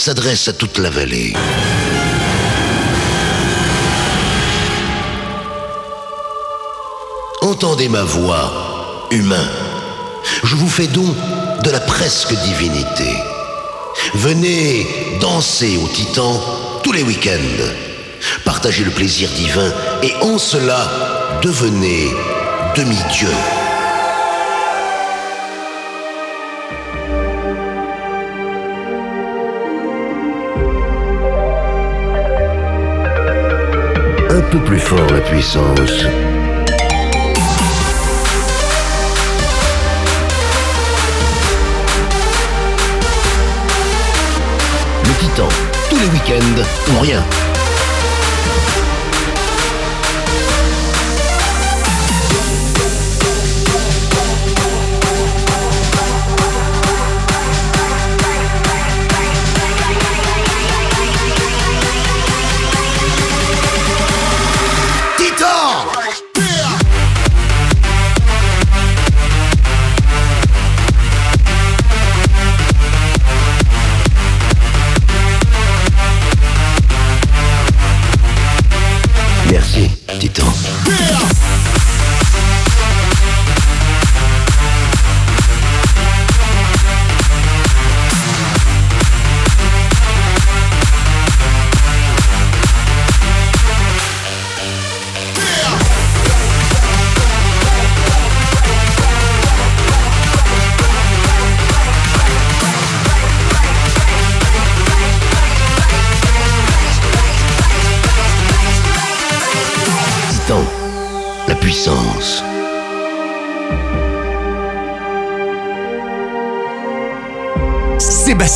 s'adresse à toute la vallée. Entendez ma voix, humain. Je vous fais don de la presque divinité. Venez danser au Titan tous les week-ends. Partagez le plaisir divin et en cela, devenez demi-dieu. Un peu plus fort la puissance. Le Titan, tous les week-ends, pour rien.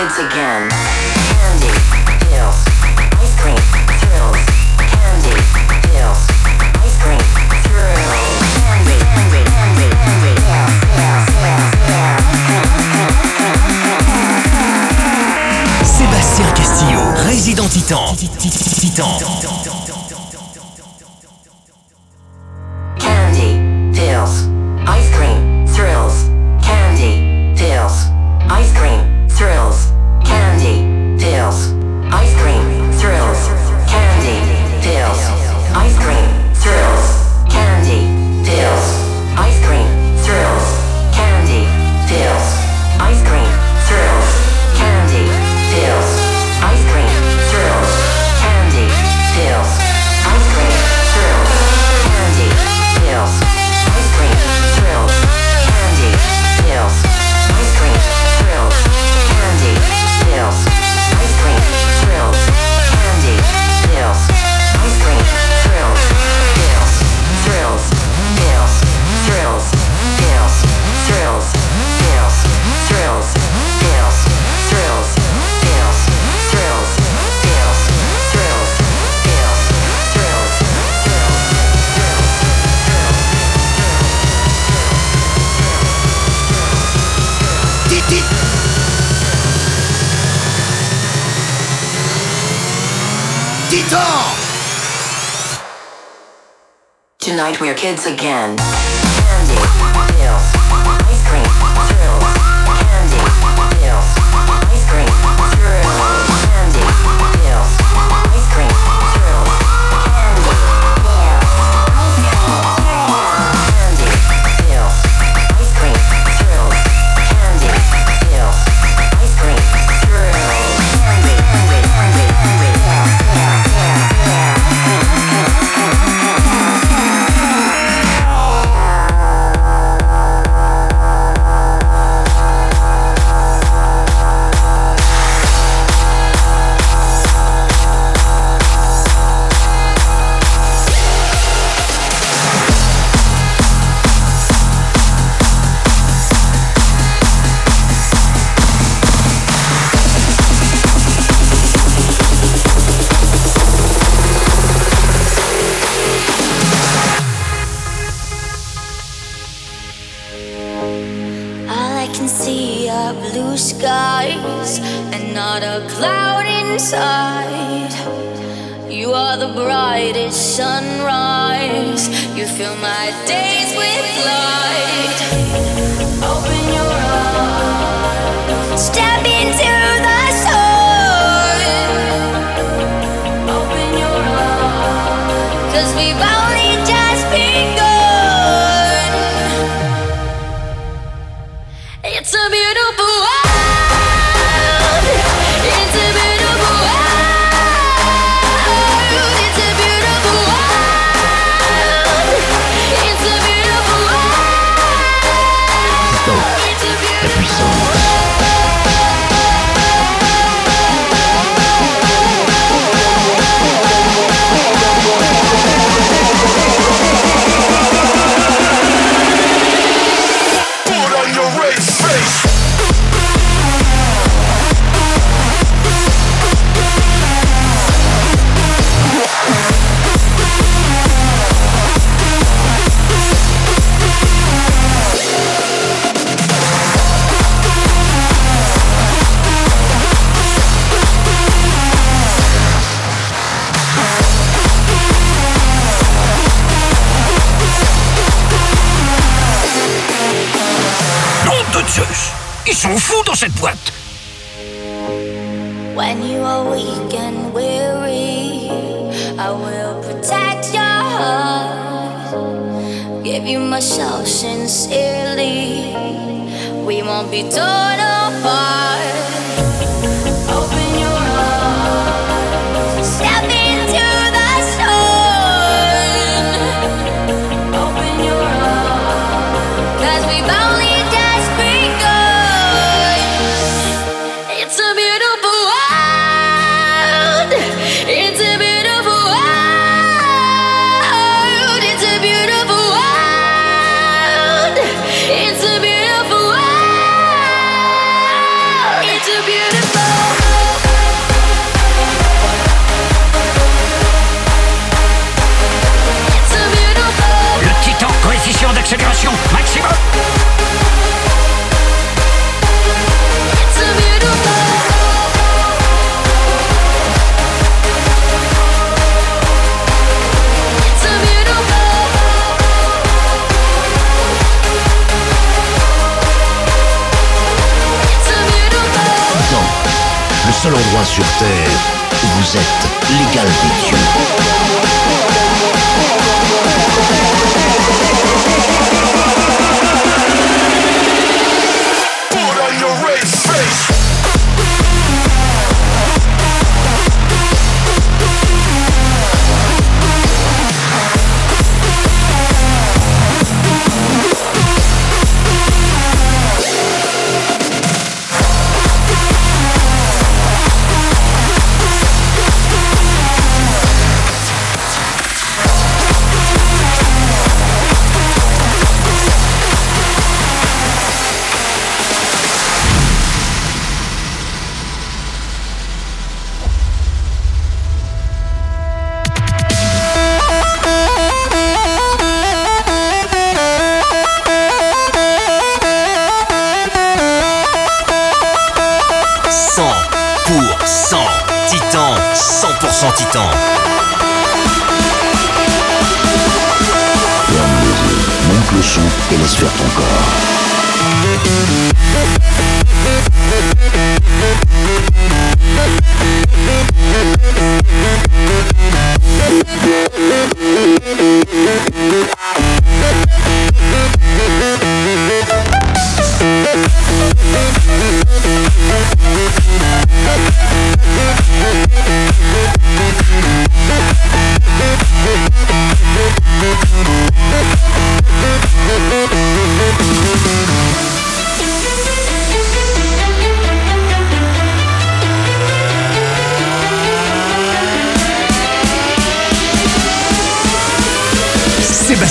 kids again. Candy, pills, ice cream, thrills. Candy, pills, ice cream, thrills. Candy, candy, candy, candy, pills, pills, pills, pills. Sébastien Castillo, résident titan. Titan. When you are weak and weary, I will protect your heart. Give you myself sincerely. We won't be torn apart. Seul endroit sur Terre où vous êtes l'égal des dieux. 100% Titan. Ferme les monte le son et laisse faire ton corps.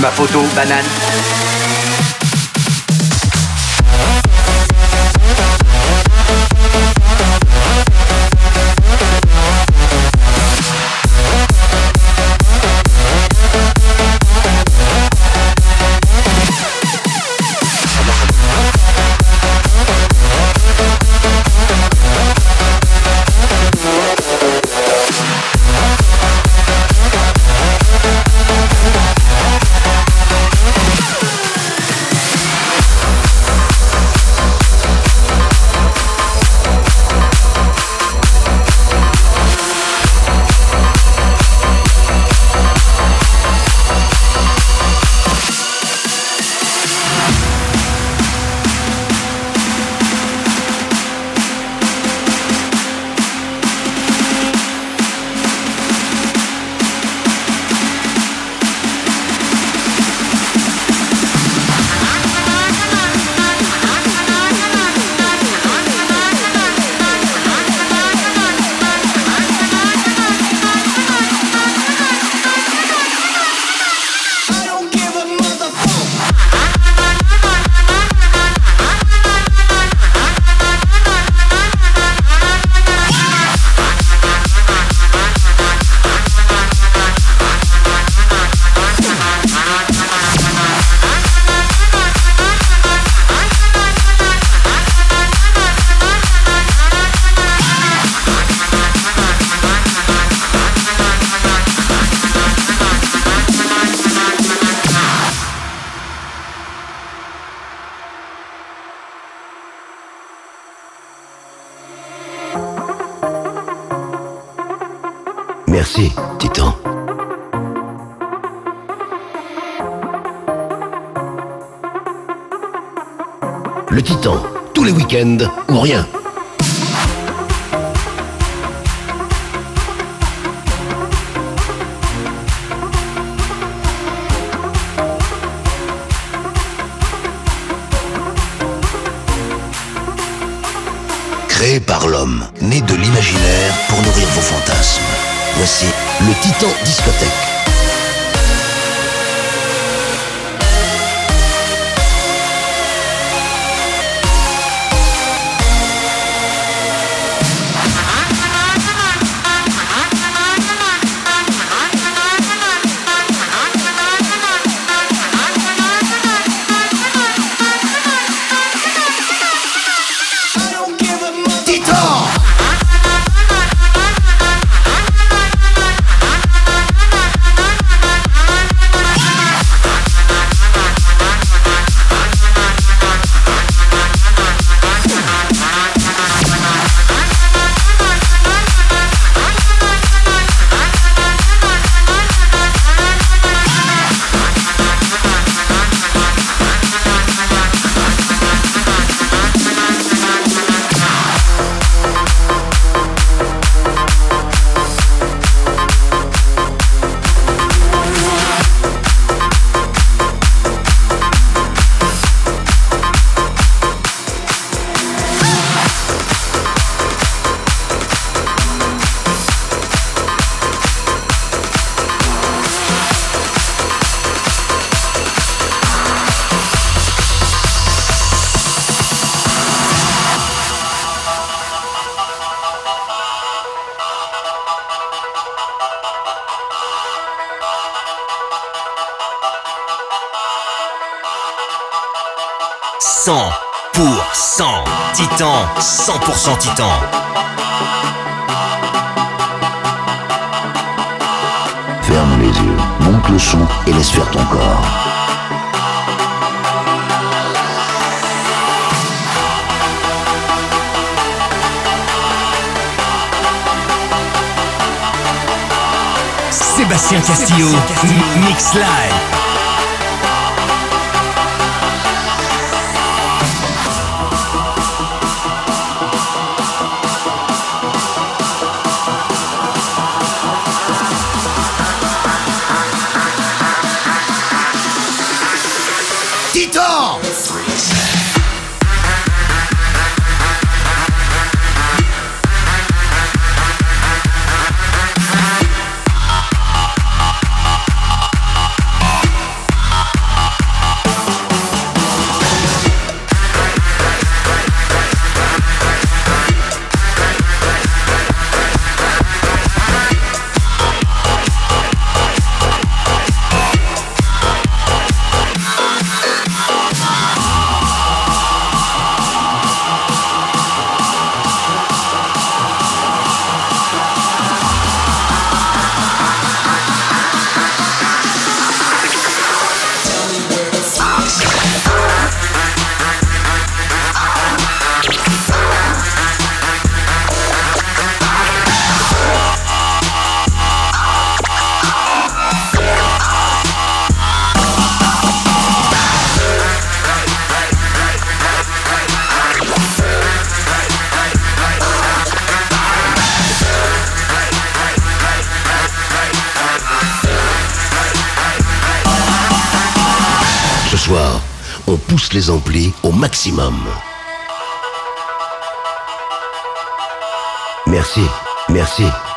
ma photo, banane. ou rien. Créé par l'homme, né de l'imaginaire pour nourrir vos fantasmes. Voici le titan disco. 100 pour 100 Titan, 100% Titan. Ferme les yeux, monte le son et laisse faire ton corps. Sébastien Castillo, Mix Live. On pousse les amplis au maximum. Merci, merci. «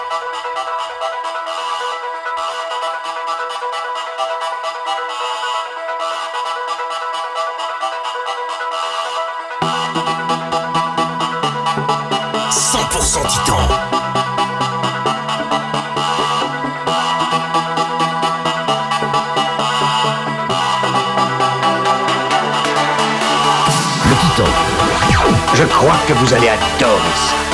que vous allez adorer.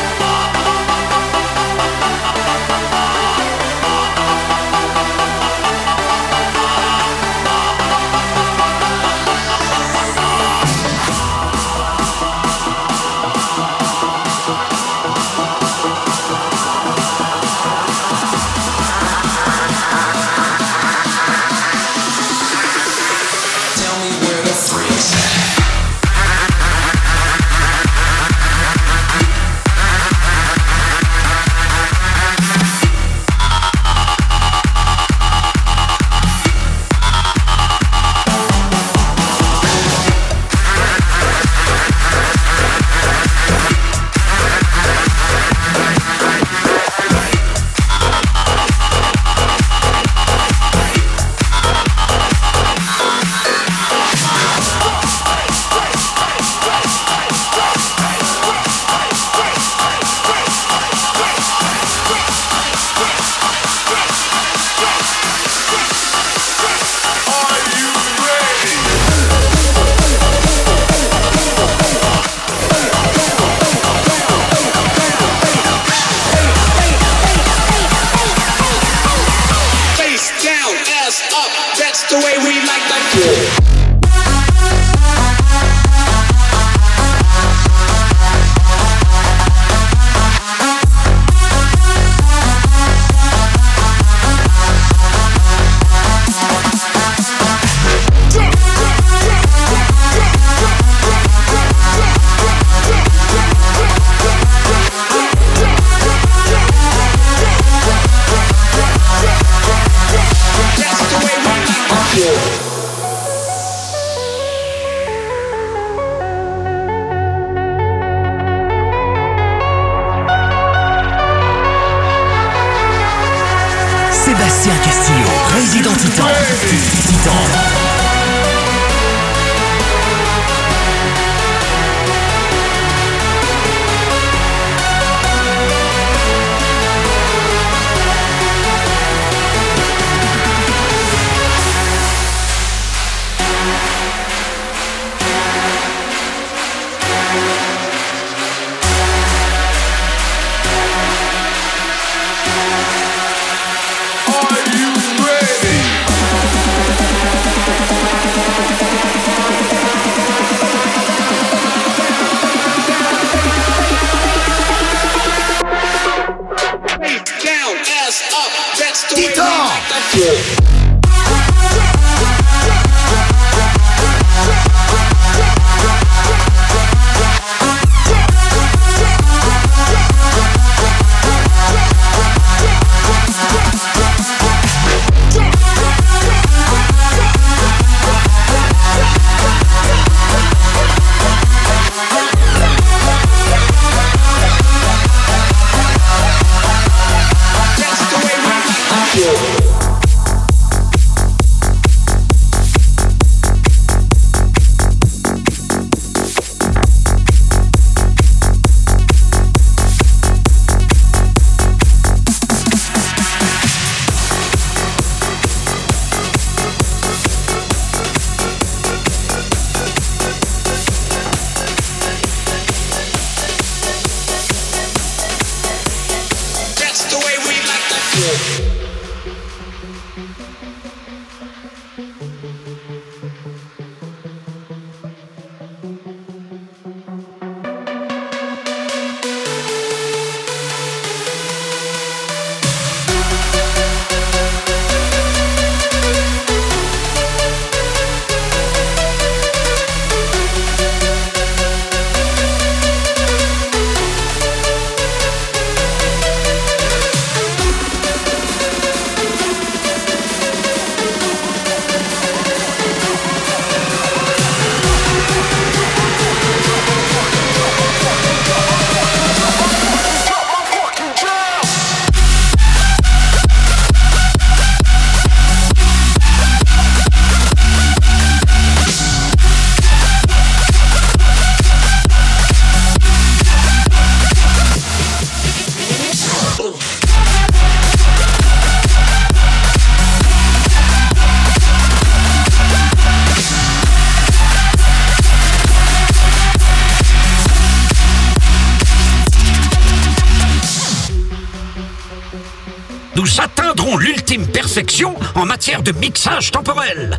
De mixage temporel.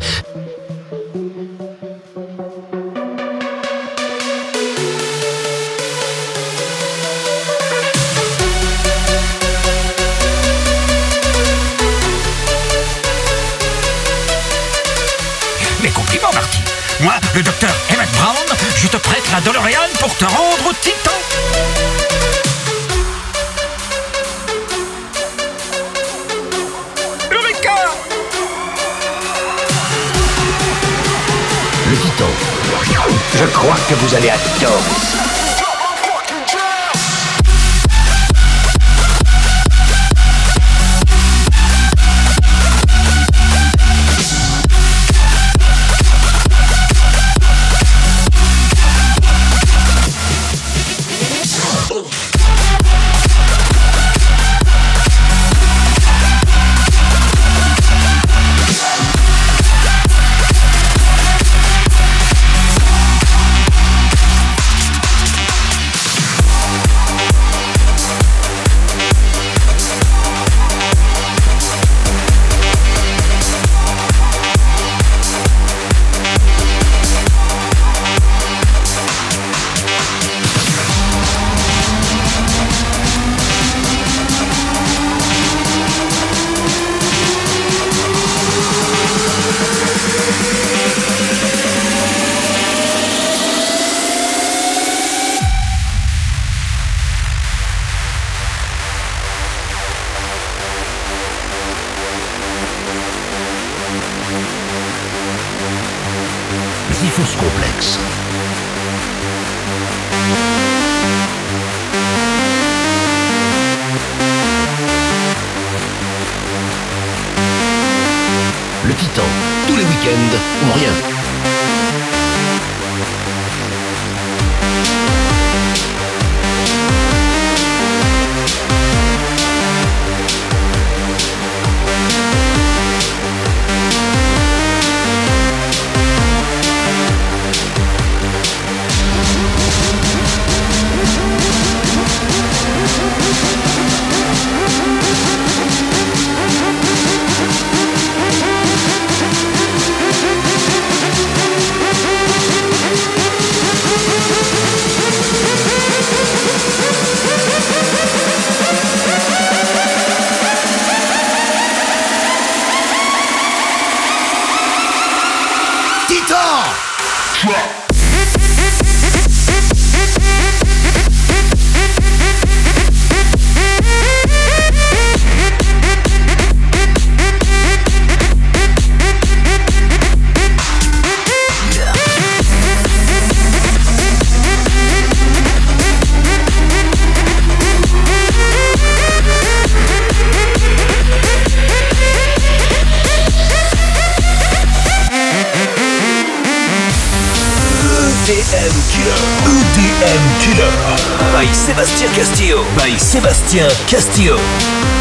Mes compliments, Marty. Moi, le docteur Emmett Brown, je te prête la DeLorean pour te rendre titan. Je crois que vous allez adorer ça. Sébastien Castillo.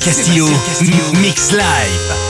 Sébastien Castillo, Mix Live.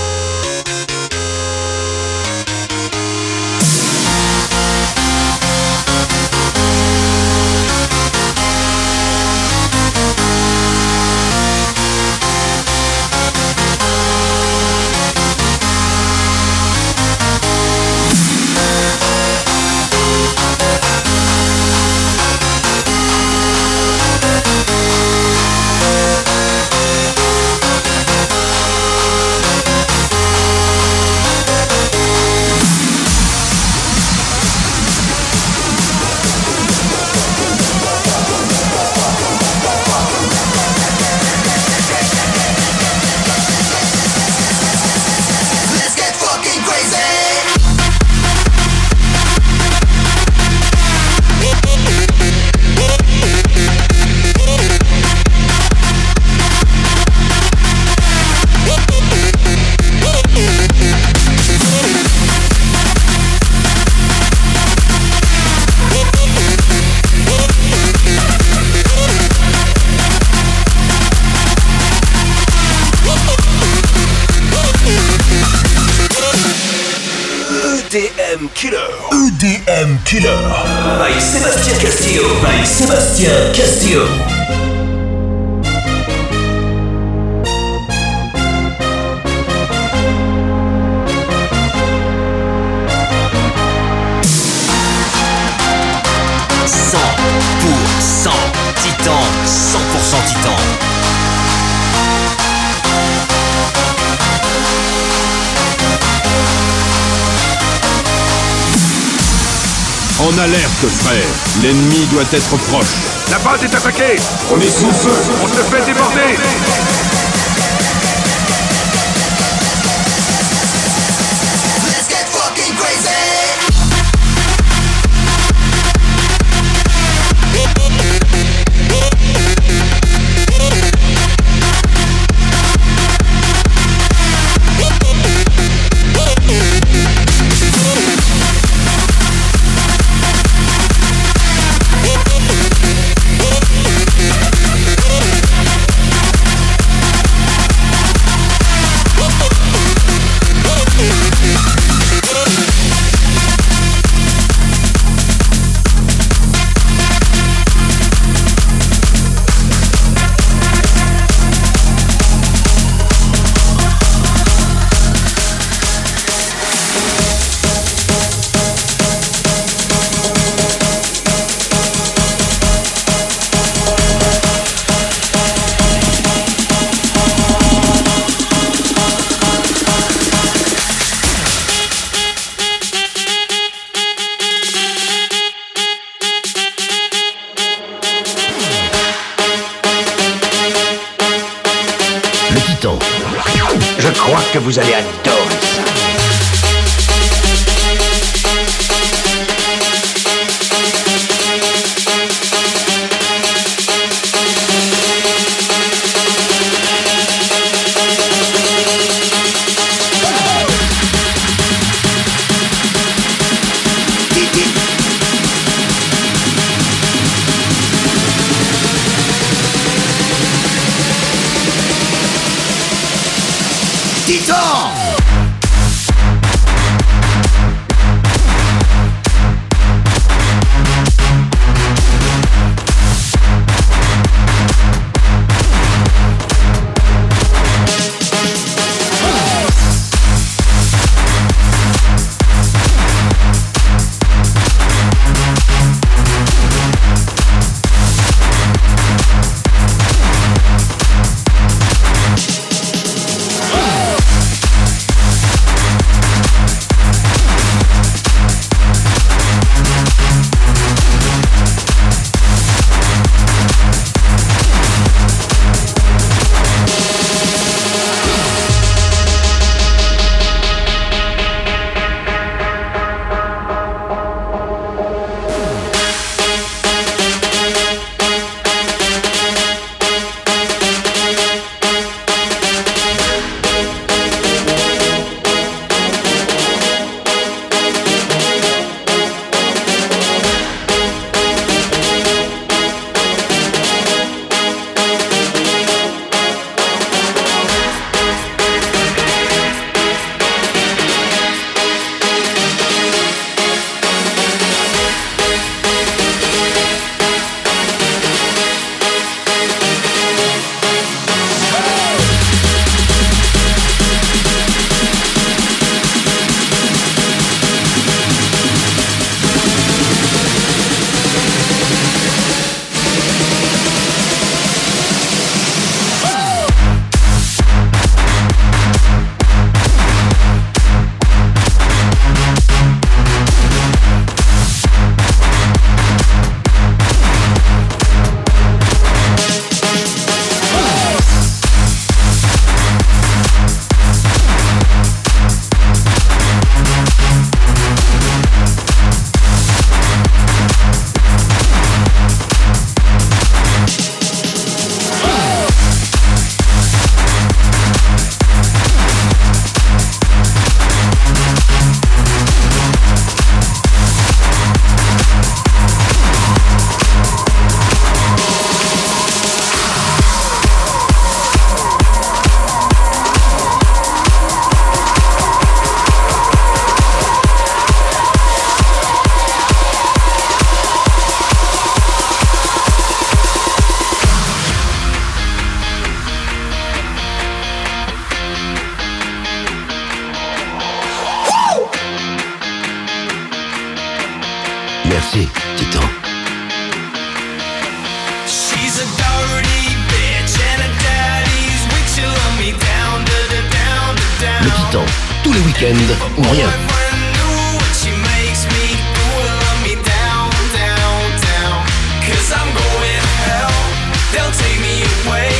La base est attaquée. On est sous feu. On se fait déborder. temps, tous les week-ends ou rien. They'll take me away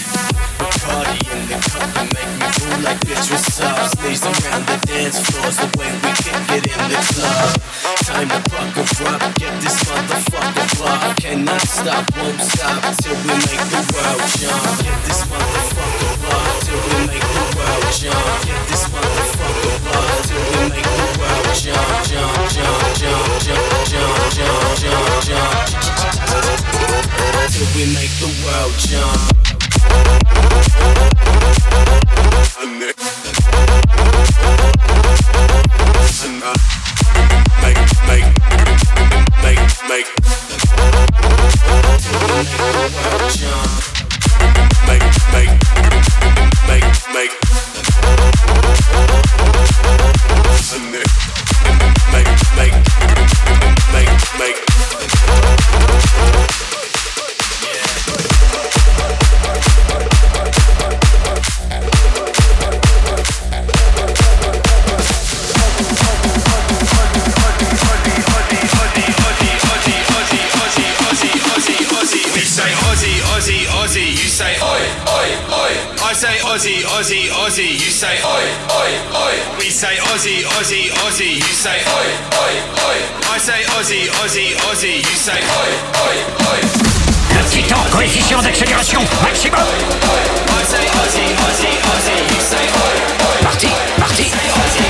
Party in the club that make me move like bitch what's up? Stays around the dance floors the way we can get in the club. Time to buck a rub, get this motherfucker up Cannot stop, won't stop till we make the world jump. Get this motherfucker up till we make the world jump. Get this motherfucker up till we make the world jump. Jump, jump, jump, jump, jump, jump, jump, jump, jump we make the world jump make make make make Aussie, Aussie, you say oi, oi, oi. We say Aussie, Aussie, Aussie, you say oi, oi, oi. I say Aussie, Aussie, Aussie, you say oi, oi, oi. Le titan, coefficient d'accélération maximum. I say Aussie, Aussie, Aussie, you say oi, oi. Parti, parti.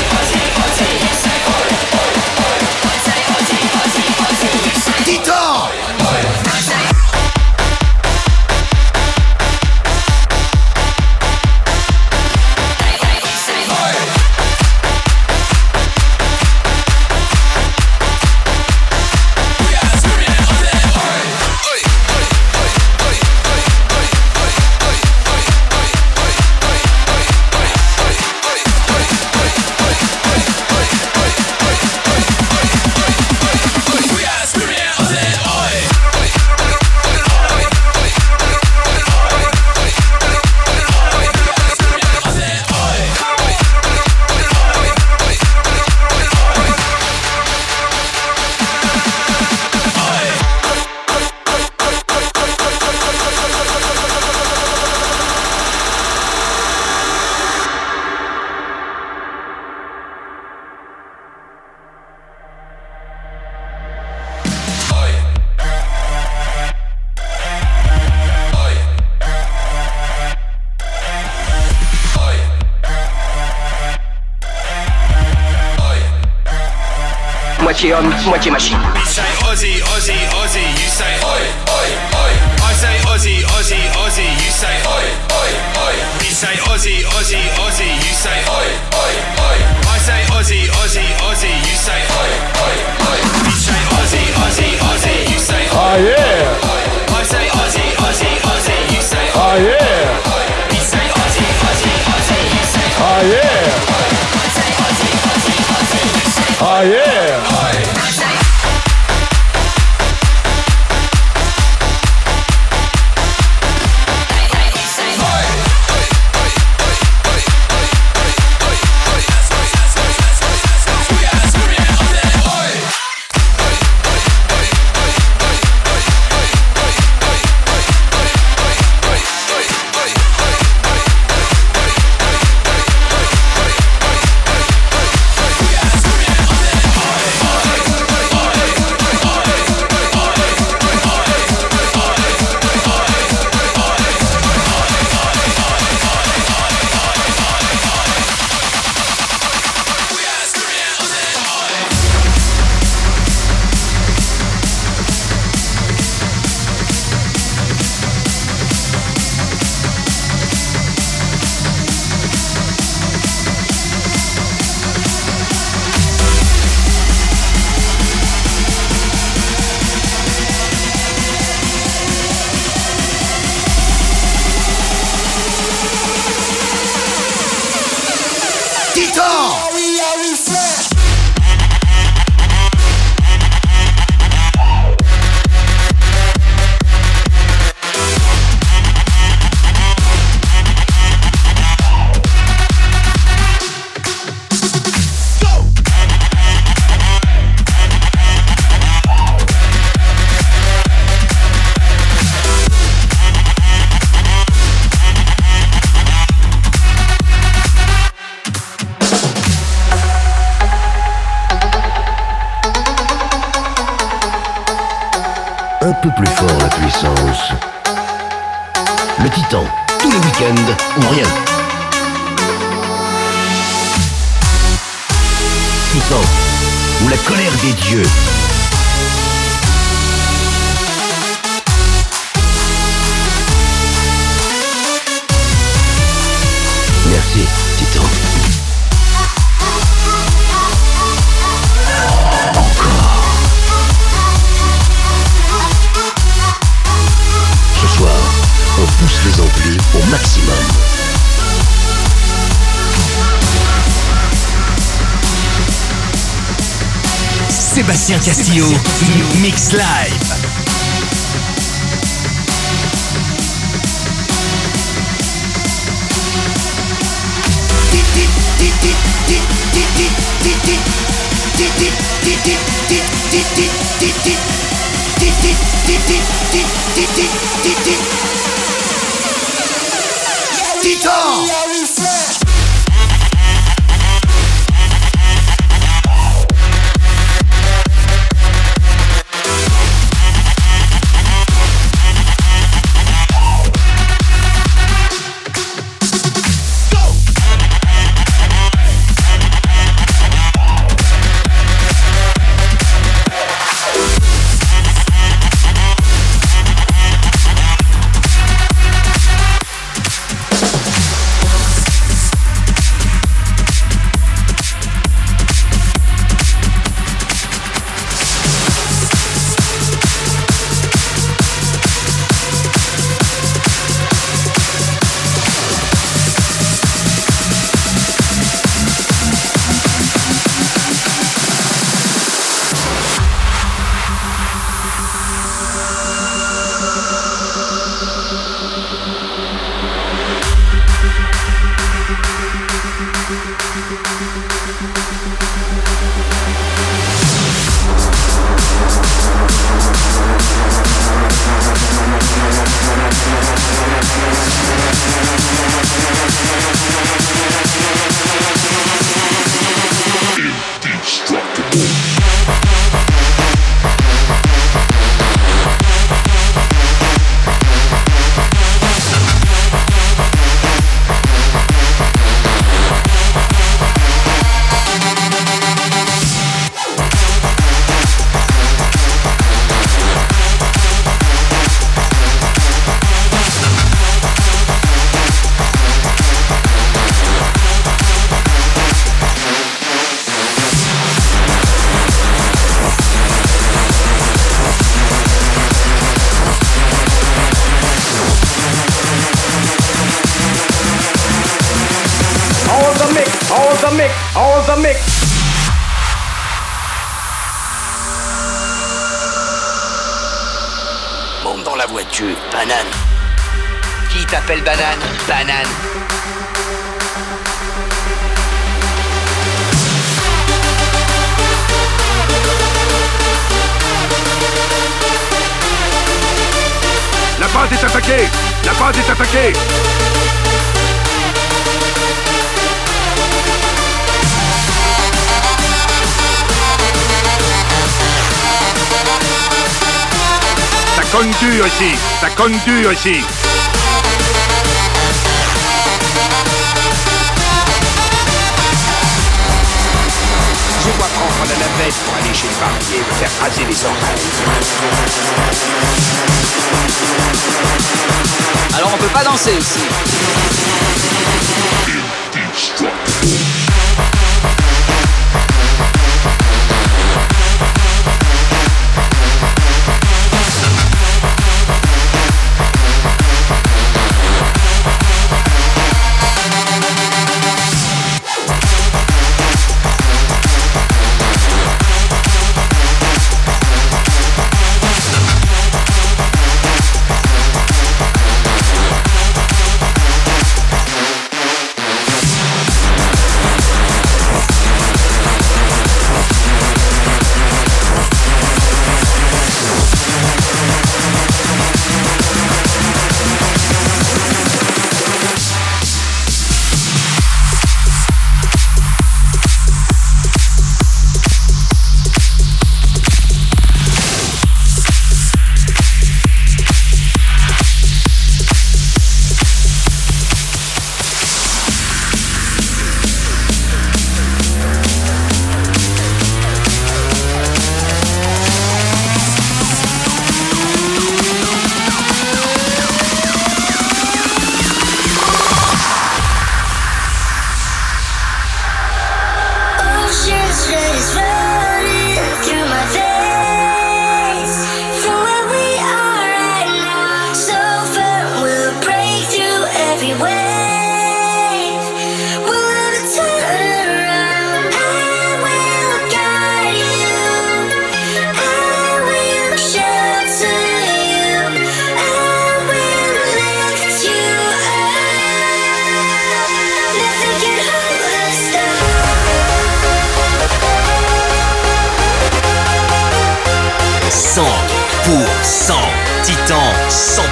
Moitié homme, moitié machine. We say Aussie, Aussie, Aussie, you say oi, oi, oi. I say Aussie, Aussie, Aussie, you say oi, oi, oi. We say Aussie, Aussie, Aussie, you say oi, oi, oi. I say Aussie, Aussie, Aussie, you say oi, oi, oi. We say Aussie, Aussie, Aussie, you say oi. Oh yeah! I say Aussie, Aussie, Aussie, you say Oh yeah! We say Aussie, Aussie, Aussie, you say Oh yeah! I say Aussie, Aussie, Aussie, you say Oh yeah! Sébastien La base est attaquée. Ça conne dur ici. Ça conne dur ici. Je dois prendre la navette pour aller chez le barbier me faire raser les oreilles. Alors on peut pas danser ici.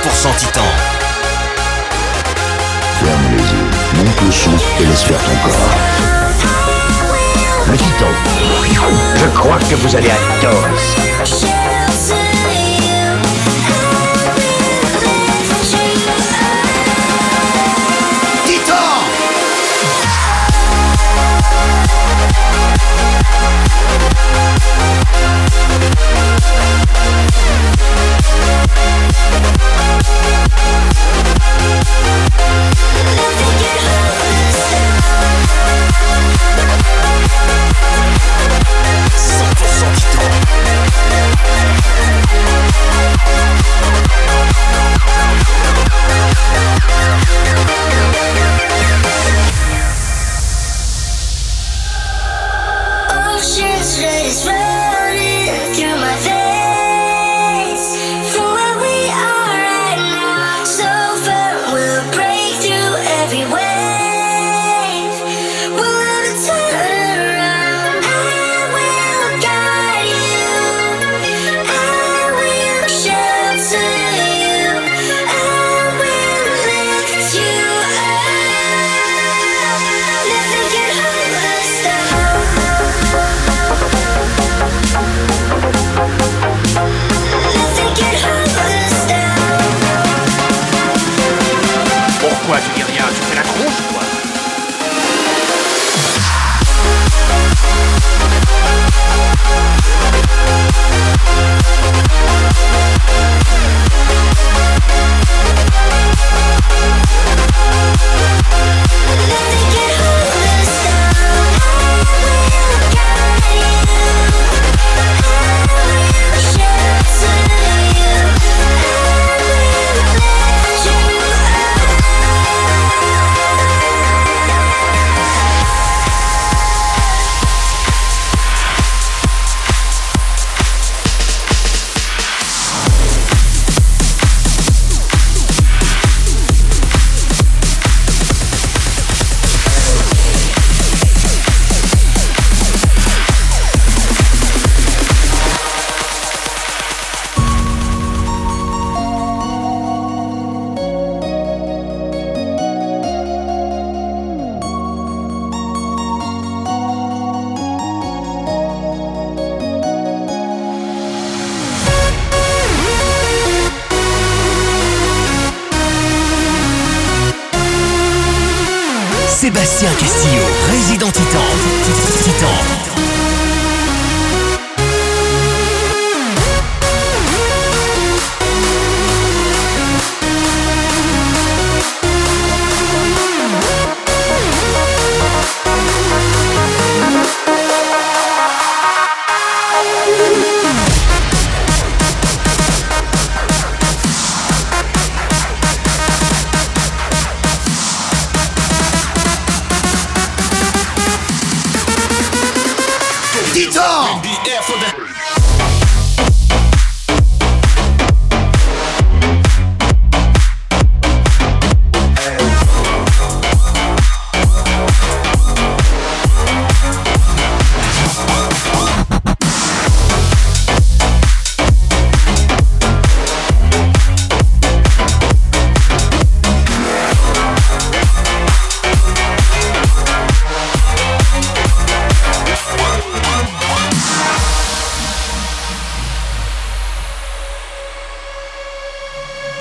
100% Titan. Ferme les yeux, monte le son et laisse faire ton corps. Le titan. Je crois que vous allez adorer ça.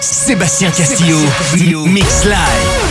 Sébastien Castillo, Mix Live.